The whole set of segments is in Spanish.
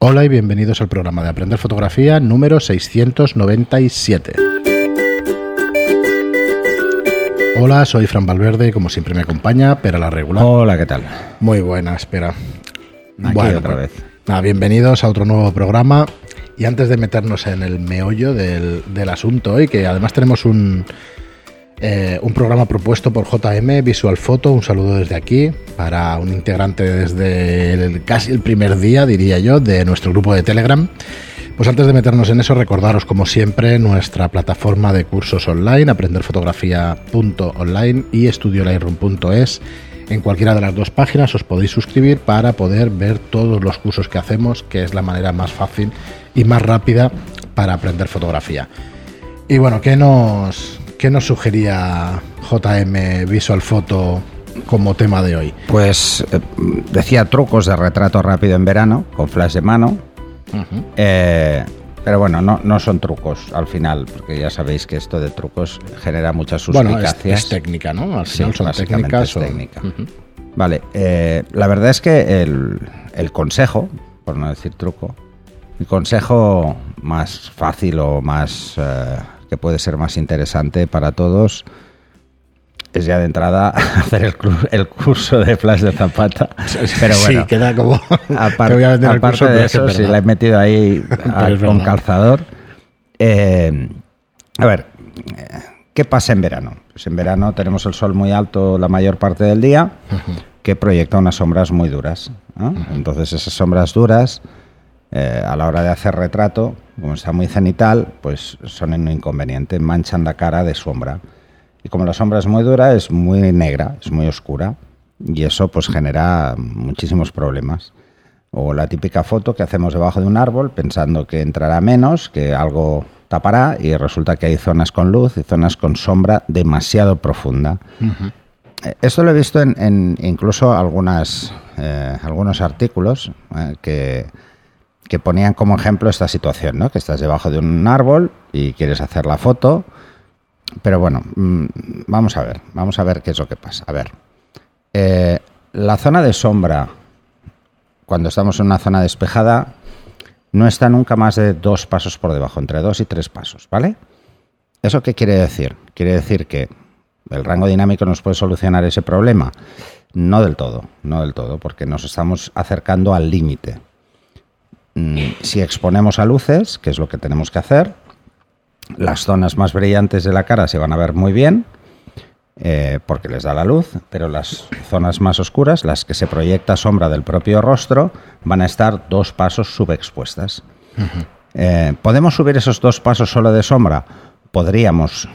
Hola y bienvenidos al programa de Aprender Fotografía número 697. Hola, soy Fran Valverde como siempre me acompaña Pera la Regular. Hola, ¿qué tal? Muy buena, espera. Aquí Bueno, otra pues, vez. nada, bienvenidos a otro nuevo programa. Y antes de meternos en el meollo del, del asunto hoy, que además tenemos un, eh, un programa propuesto por JM Visual Photo, un saludo desde aquí, para un integrante desde el- casi el primer día, diría yo, de nuestro grupo de Telegram. Pues antes de meternos en eso, recordaros como siempre nuestra plataforma de cursos online, aprenderfotografía.online y estudiolightroom.es. En cualquiera de las dos páginas os podéis suscribir para poder ver todos los cursos que hacemos, que es la manera más fácil y más rápida para aprender fotografía. Y bueno, ¿qué nos, qué nos sugería JM Visual Photo como tema de hoy? Pues eh, decía trucos de retrato rápido en verano, con flash de mano. Eh, pero bueno, no, no son trucos al final, porque ya sabéis que esto de trucos genera muchas Bueno, es, suspicacias. es técnica, ¿no? Al Sí, final son básicamente técnicas. es o- técnica. Vale, eh, la verdad es que el, el consejo, por no decir truco, el consejo más fácil o más que puede ser más interesante para todos es ya de entrada hacer el, curso de Flash de Zapata. Pero bueno, sí, queda como. Aparte curso, de eso, si la he metido ahí a- con calzador. Eh, a ver, ¿qué pasa en verano? Pues en verano tenemos el sol muy alto la mayor parte del día, que proyecta unas sombras muy duras. ¿no? Entonces esas sombras duras, eh, a la hora de hacer retrato, como está muy cenital, pues son un inconveniente, manchan la cara de sombra. Y como la sombra es muy dura, es muy negra, es muy oscura, y eso pues genera muchísimos problemas. O la típica foto que hacemos debajo de un árbol pensando que entrará menos, que algo tapará y resulta que hay zonas con luz y zonas con sombra demasiado profunda. Eh, Esto lo he visto en, en incluso algunas, eh, algunos artículos eh, que, que ponían como ejemplo esta situación, ¿no? que estás debajo de un árbol y quieres hacer la foto, pero bueno, mm, vamos a ver, vamos a ver qué es lo que pasa. A ver, eh, la zona de sombra cuando estamos en una zona despejada, no está nunca más de dos pasos por debajo, entre dos y tres pasos, ¿vale? ¿Eso qué quiere decir? Quiere decir que el rango dinámico nos puede solucionar ese problema. No del todo, no del todo, porque nos estamos acercando al límite. Mm, Si exponemos a luces, que es lo que tenemos que hacer, las zonas más brillantes de la cara se van a ver muy bien, eh, porque les da la luz, pero las zonas más oscuras, las que se proyecta sombra del propio rostro, van a estar dos pasos subexpuestas. Eh, ¿Podemos subir esos dos pasos solo de sombra? Podríamos,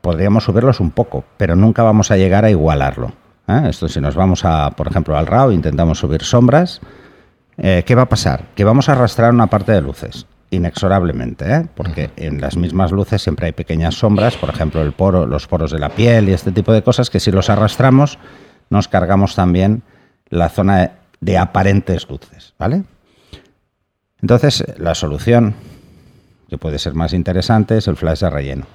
podríamos subirlos un poco, pero nunca vamos a llegar a igualarlo. ¿eh? Esto si nos vamos a, por ejemplo, al RAW, intentamos subir sombras, eh, ¿qué va a pasar? Que vamos a arrastrar una parte de luces, inexorablemente, ¿eh? porque en las mismas luces siempre hay pequeñas sombras, por ejemplo, el poro, los poros de la piel y este tipo de cosas, que si los arrastramos, nos cargamos también la zona de, de aparentes luces, ¿vale? Entonces, la solución, que puede ser más interesante, es el flash de relleno.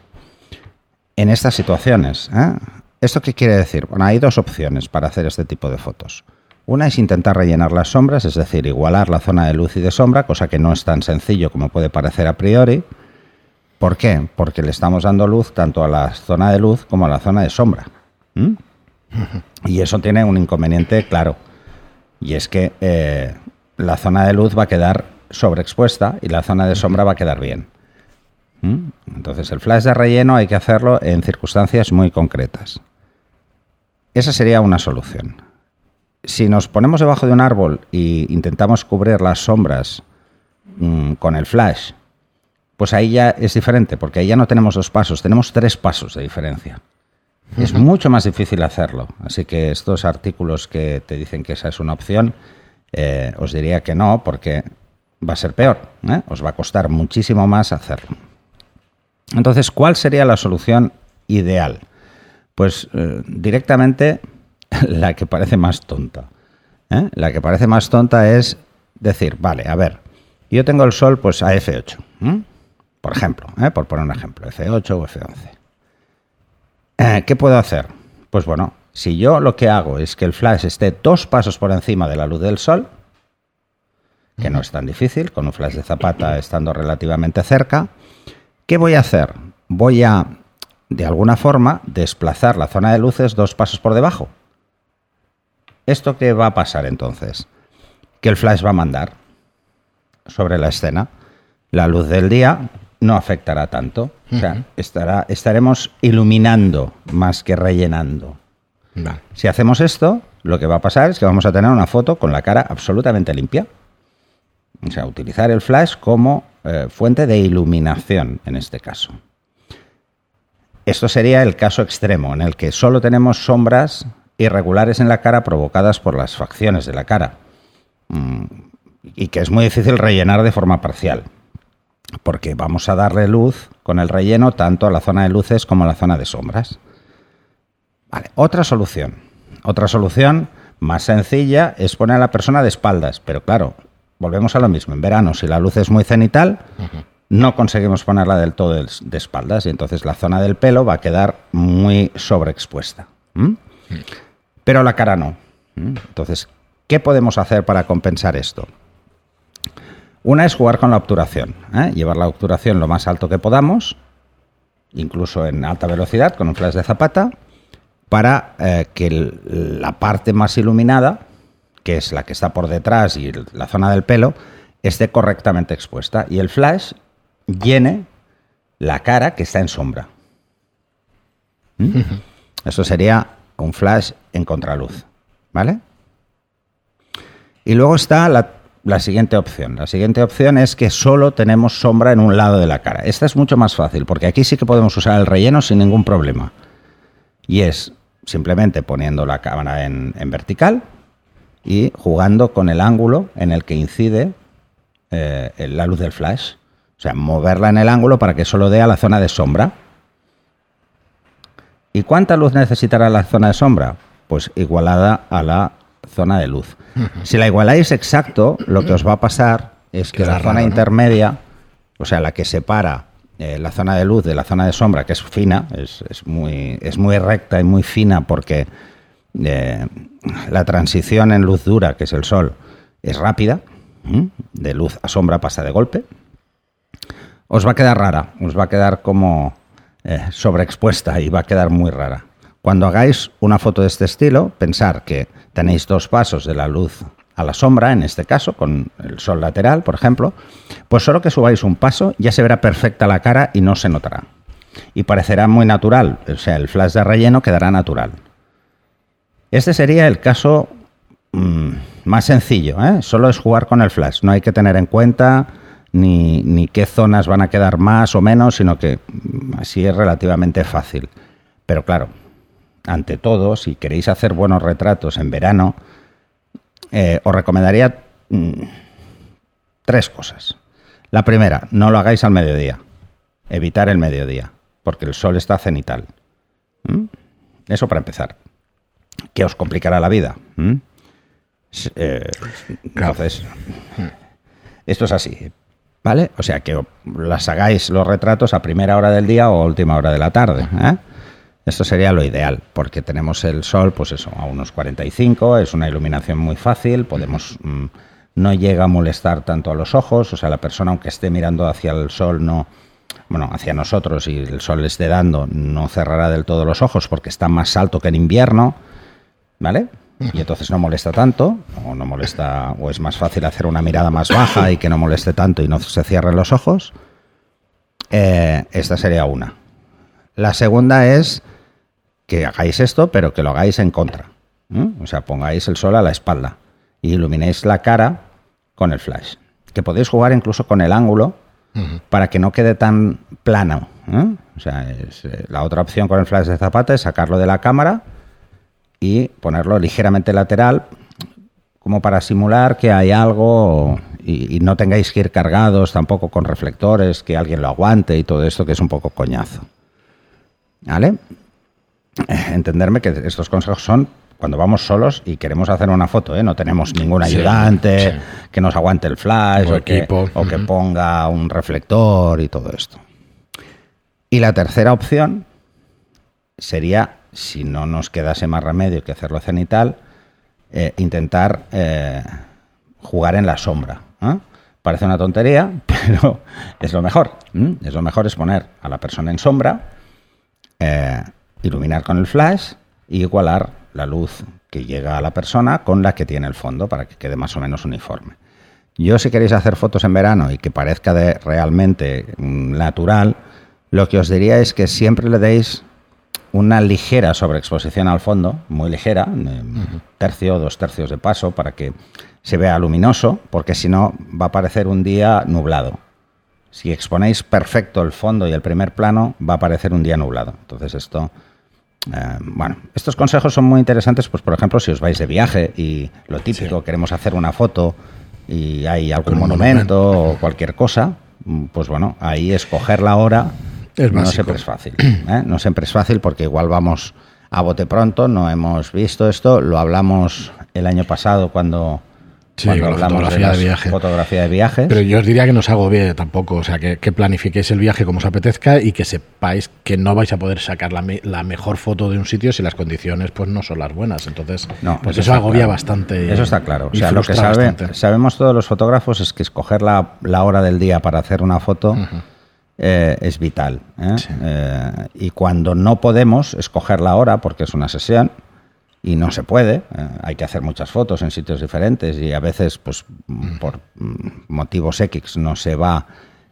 En estas situaciones, ¿eh? ¿esto qué quiere decir? Bueno, hay dos opciones para hacer este tipo de fotos. Una es intentar rellenar las sombras, es decir, igualar la zona de luz y de sombra, cosa que no es tan sencillo como puede parecer a priori. ¿Por qué? Porque le estamos dando luz tanto a la zona de luz como a la zona de sombra. Y eso tiene un inconveniente claro. Y es que eh, la zona de luz va a quedar sobreexpuesta y la zona de sombra va a quedar bien. Entonces el flash de relleno hay que hacerlo en circunstancias muy concretas. Esa sería una solución. Si nos ponemos debajo de un árbol e intentamos cubrir las sombras mm, con el flash, pues ahí ya es diferente, porque ahí ya no tenemos dos pasos, tenemos tres pasos de diferencia. Es mucho más difícil hacerlo. Así que estos artículos que te dicen que esa es una opción, eh, os diría que no, porque va a ser peor. ¿eh? Os va a costar muchísimo más hacerlo. Entonces, ¿cuál sería la solución ideal? Pues eh, directamente la que parece más tonta. ¿eh? La que parece más tonta es decir, vale, a ver, yo tengo el sol pues a F8, ¿m? por ejemplo, ¿eh? por poner un ejemplo, F8 o F11. Eh, ¿Qué puedo hacer? Pues bueno, si yo lo que hago es que el flash esté dos pasos por encima de la luz del sol, que no es tan difícil, con un flash de zapata estando relativamente cerca. ¿Qué voy a hacer? Voy a, de alguna forma, desplazar la zona de luces dos pasos por debajo. ¿Esto qué va a pasar entonces? Que el flash va a mandar sobre la escena. La luz del día no afectará tanto. O sea, estará, estaremos iluminando más que rellenando. Si hacemos esto, lo que va a pasar es que vamos a tener una foto con la cara absolutamente limpia. O sea, utilizar el flash como eh, fuente de iluminación en este caso. Esto sería el caso extremo, en el que solo tenemos sombras irregulares en la cara provocadas por las facciones de la cara. Mm, y que es muy difícil rellenar de forma parcial. Porque vamos a darle luz con el relleno tanto a la zona de luces como a la zona de sombras. Vale, otra solución. Otra solución más sencilla es poner a la persona de espaldas, pero claro, volvemos a lo mismo. En verano, si la luz es muy cenital, no conseguimos ponerla del todo de espaldas y entonces la zona del pelo va a quedar muy sobreexpuesta. Pero la cara no. Entonces, ¿qué podemos hacer para compensar esto? Una es jugar con la obturación, ¿eh? llevar la obturación lo más alto que podamos, incluso en alta velocidad, con un flash de zapata para eh, que la parte más iluminada, que es la que está por detrás y la zona del pelo, esté correctamente expuesta y el flash llene la cara que está en sombra. ¿Mm? Eso sería un flash en contraluz, ¿vale? Y luego está la, siguiente opción. La siguiente opción es que solo tenemos sombra en un lado de la cara. Esta es mucho más fácil, porque aquí sí que podemos usar el relleno sin ningún problema. Y es simplemente poniendo la cámara en, vertical y jugando con el ángulo en el que incide eh, la luz del flash. O sea, moverla en el ángulo para que solo dé a la zona de sombra. ¿Y cuánta luz necesitará la zona de sombra? Pues igualada a la zona de luz. Si la igualáis exacto, lo que os va a pasar es que la zona intermedia, o sea, la que separa eh, la zona de luz de la zona de sombra, que es fina, es, muy, es muy recta y muy fina porque eh, la transición en luz dura, que es el sol, es rápida, de luz a sombra pasa de golpe, os va a quedar rara, os va a quedar como eh, sobreexpuesta y va a quedar muy rara. Cuando hagáis una foto de este estilo, pensar que tenéis dos pasos de la luz a la sombra, en este caso, con el sol lateral, por ejemplo, pues solo que subáis un paso ya se verá perfecta la cara y no se notará. Y parecerá muy natural, o sea, el flash de relleno quedará natural. Este sería el caso mm, más sencillo, ¿eh? solo es jugar con el flash, no hay que tener en cuenta ni, ni qué zonas van a quedar más o menos, sino que mm, así es relativamente fácil. Pero claro, ante todo, si queréis hacer buenos retratos en verano, eh, os recomendaría mm, tres cosas. La primera, no lo hagáis al mediodía. Evitar el mediodía, porque el sol está cenital. ¿Mm? Eso para empezar. Que os complicará la vida. ¿Mm? Eh, entonces, esto es así. ¿Vale? O sea, que las hagáis los retratos a primera hora del día o última hora de la tarde. ¿eh? Esto sería lo ideal, porque tenemos el sol, pues eso, a unos 45, es una iluminación muy fácil, podemos... Mm, no llega a molestar tanto a los ojos, o sea, la persona aunque esté mirando hacia el sol, no, bueno, hacia nosotros y el sol le esté dando, no cerrará del todo los ojos porque está más alto que en invierno, ¿vale? Y entonces no molesta tanto, o no molesta, o es más fácil hacer una mirada más baja y que no moleste tanto y no se cierren los ojos. Eh, esta sería una. La segunda es que hagáis esto, pero que lo hagáis en contra. O sea, pongáis el sol a la espalda y iluminéis la cara con el flash. Que podéis jugar incluso con el ángulo para que no quede tan plano. O sea, eh, la otra opción con el flash de zapata es sacarlo de la cámara y ponerlo ligeramente lateral, como para simular que hay algo y, y, no tengáis que ir cargados tampoco con reflectores, que alguien lo aguante y todo esto que es un poco coñazo. ¿Vale? Entenderme que estos consejos son cuando vamos solos y queremos hacer una foto, ¿eh? no tenemos ningún ayudante que nos aguante el flash o, que, ponga un reflector y todo esto. Y la tercera opción sería, si no nos quedase más remedio que hacerlo cenital, eh, intentar eh, jugar en la sombra. ¿eh? Parece una tontería, pero es lo mejor. Es lo mejor es poner a la persona en sombra, eh, iluminar con el flash y igualar la luz que llega a la persona con la que tiene el fondo para que quede más o menos uniforme. Yo si queréis hacer fotos en verano y que parezca de realmente mm, natural, lo que os diría es que siempre le deis una ligera sobreexposición al fondo, muy ligera, un tercio o dos tercios de paso, para que se vea luminoso, porque si no va a parecer un día nublado. Si exponéis perfecto el fondo y el primer plano, va a parecer un día nublado. Entonces esto, eh, bueno, estos consejos son muy interesantes, pues por ejemplo, si os vais de viaje y lo típico, queremos hacer una foto y hay algún monumento, o cualquier cosa, pues bueno, ahí escoger la hora no siempre es fácil. ¿eh? No siempre es fácil porque igual vamos a bote pronto, no hemos visto esto, lo hablamos el año pasado cuando, hablamos de, de, viaje. fotografía de viajes. Pero yo os diría que no os hago bien tampoco, o sea, que, planifiquéis el viaje como os apetezca y que sepáis que no vais a poder sacar la, la, mejor foto de un sitio si las condiciones pues no son las buenas. Entonces, no, pues eso, agobia bastante. Eso está claro. O sea, lo que sabemos todos los fotógrafos es que escoger la, la, hora del día para hacer una foto... Eh, es vital. ¿eh? Eh, y cuando no podemos escoger la hora, porque es una sesión, y no se puede, hay que hacer muchas fotos en sitios diferentes y a veces, pues por motivos X, no se va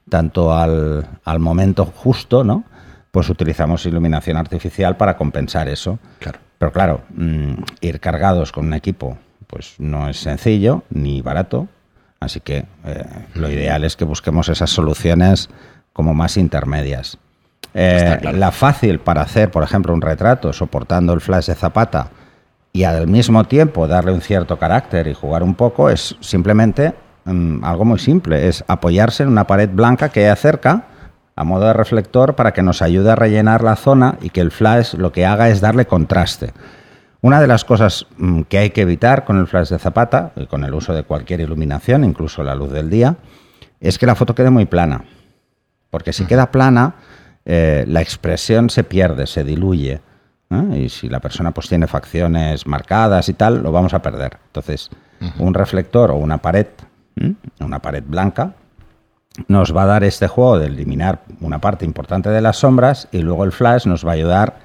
tanto al, al momento justo, ¿no? Pues utilizamos iluminación artificial para compensar eso. Claro. Pero claro, mm, ir cargados con un equipo, pues no es sencillo ni barato. Así que lo ideal es que busquemos esas soluciones como más intermedias. Eh, la fácil para hacer, por ejemplo, un retrato soportando el flash de zapata y al mismo tiempo darle un cierto carácter y jugar un poco es simplemente mm, algo muy simple, es apoyarse en una pared blanca que hay cerca a modo de reflector para que nos ayude a rellenar la zona y que el flash lo que haga es darle contraste. Una de las cosas mm, que hay que evitar con el flash de zapata y con el uso de cualquier iluminación, incluso la luz del día, es que la foto quede muy plana porque si queda plana, eh, la expresión se pierde, se diluye. Y si la persona pues tiene facciones marcadas y tal, lo vamos a perder. Entonces, un reflector o una pared, una pared blanca, nos va a dar este juego de eliminar una parte importante de las sombras y luego el flash nos va a ayudar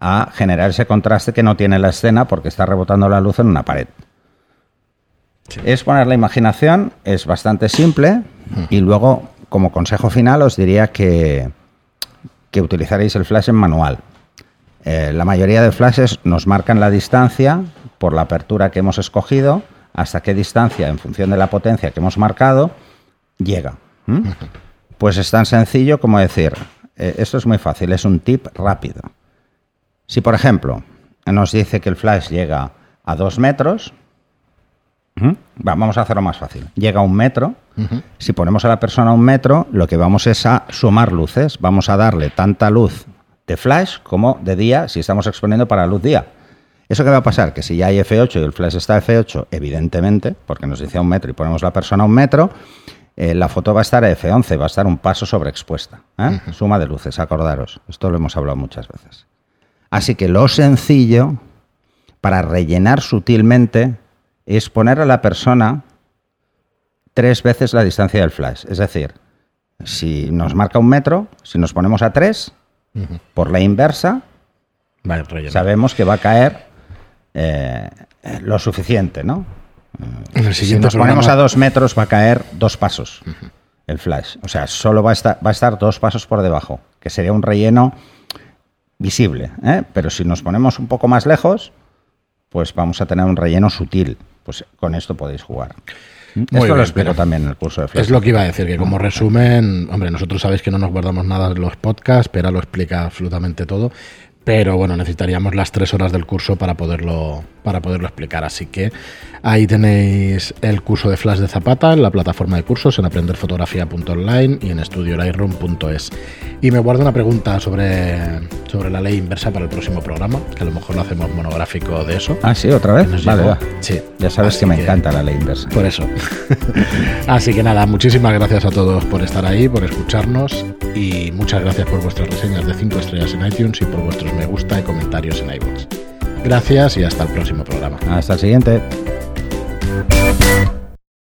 a generar ese contraste que no tiene la escena porque está rebotando la luz en una pared. Es poner la imaginación, es bastante simple y luego como consejo final os diría que, que utilizaréis el flash en manual. Eh, la mayoría de flashes nos marcan la distancia por la apertura que hemos escogido, hasta qué distancia, en función de la potencia que hemos marcado, llega. Pues es tan sencillo como decir, eh, esto es muy fácil, es un tip rápido. Si, por ejemplo, nos dice que el flash llega a dos metros, vamos a hacerlo más fácil. Llega a un metro. Si ponemos a la persona a un metro, lo que vamos es a sumar luces. Vamos a darle tanta luz de flash como de día si estamos exponiendo para luz día. ¿Eso qué va a pasar? Que si ya hay F8 y el flash está F8, evidentemente, porque nos dice a un metro y ponemos la persona a un metro, eh, la foto va a estar a F11, va a estar un paso sobreexpuesta. ¿eh? Suma de luces, acordaros. Esto lo hemos hablado muchas veces. Así que lo sencillo, para rellenar sutilmente, es poner a la persona tres veces la distancia del flash. Es decir, si nos marca un metro, si nos ponemos a tres, por la inversa, sabemos que va a caer eh, lo suficiente, ¿no? si nos ponemos a dos metros, va a caer dos pasos el flash. O sea, solo va a, estar, va a estar dos pasos por debajo, que sería un relleno visible. ¿eh? Pero si nos ponemos un poco más lejos, pues vamos a tener un relleno sutil pues con esto podéis jugar. Esto lo explico también en el curso de Flash. Es lo que iba a decir, que como resumen, hombre, nosotros sabéis que no nos guardamos nada en los podcasts, pero lo explica absolutamente todo. Pero bueno, necesitaríamos las tres horas del curso para poderlo, para poderlo explicar. Así que ahí tenéis el curso de Flash de Zapata en la plataforma de cursos en aprenderfotografía.online y en estudiolightroom.es. Y me guardo una pregunta sobre, sobre la ley inversa para el próximo programa, que a lo mejor lo hacemos monográfico de eso. Ah, sí, otra vez. Vale, Sí. Ya sabes que me encanta la ley inversa. Por eso. Así que nada, muchísimas gracias a todos por estar ahí, por escucharnos y muchas gracias por vuestras reseñas de 5 estrellas en iTunes y por vuestros me gusta y comentarios en iVoox. Gracias y hasta el próximo programa. Hasta el siguiente.